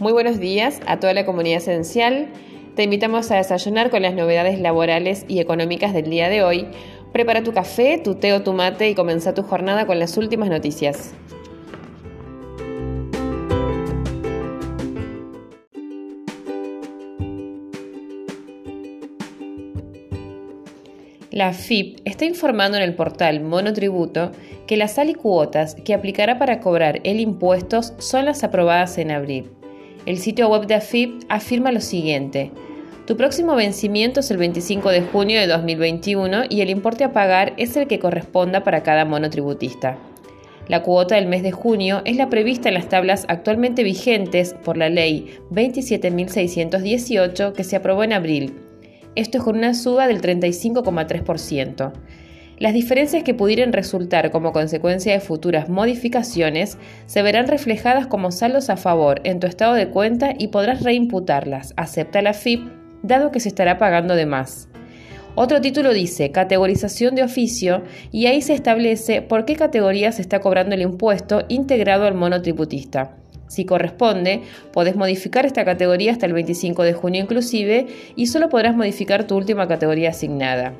Muy buenos días a toda la comunidad esencial. Te invitamos a desayunar con las novedades laborales y económicas del día de hoy. Prepara tu café, tu té o tu mate y comienza tu jornada con las últimas noticias. La FIP está informando en el portal Monotributo que las alicuotas que aplicará para cobrar el impuesto son las aprobadas en abril. El sitio web de AFIP afirma lo siguiente. Tu próximo vencimiento es el 25 de junio de 2021 y el importe a pagar es el que corresponda para cada monotributista. La cuota del mes de junio es la prevista en las tablas actualmente vigentes por la Ley 27.618 que se aprobó en abril. Esto es con una suba del 35,3%. Las diferencias que pudieran resultar como consecuencia de futuras modificaciones se verán reflejadas como saldos a favor en tu estado de cuenta y podrás reimputarlas. Acepta la FIP, dado que se estará pagando de más. Otro título dice categorización de oficio y ahí se establece por qué categoría se está cobrando el impuesto integrado al monotributista. Si corresponde, podés modificar esta categoría hasta el 25 de junio inclusive y solo podrás modificar tu última categoría asignada.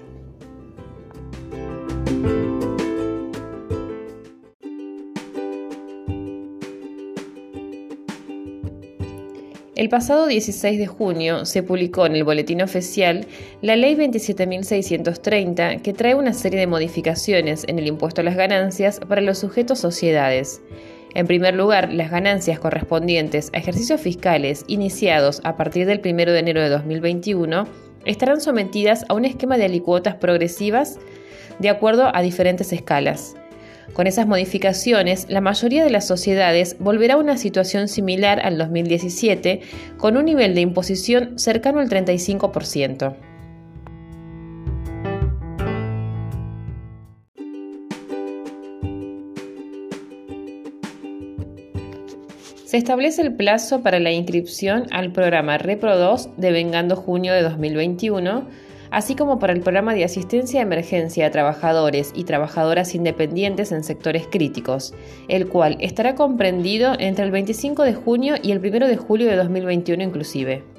El pasado 16 de junio se publicó en el Boletín Oficial la Ley 27.630 que trae una serie de modificaciones en el impuesto a las ganancias para los sujetos sociedades. En primer lugar, las ganancias correspondientes a ejercicios fiscales iniciados a partir del 1 de enero de 2021 estarán sometidas a un esquema de alicuotas progresivas de acuerdo a diferentes escalas. Con esas modificaciones, la mayoría de las sociedades volverá a una situación similar al 2017, con un nivel de imposición cercano al 35%. Se establece el plazo para la inscripción al programa Repro 2 de Vengando Junio de 2021 así como para el programa de asistencia de emergencia a trabajadores y trabajadoras independientes en sectores críticos, el cual estará comprendido entre el 25 de junio y el 1 de julio de 2021 inclusive.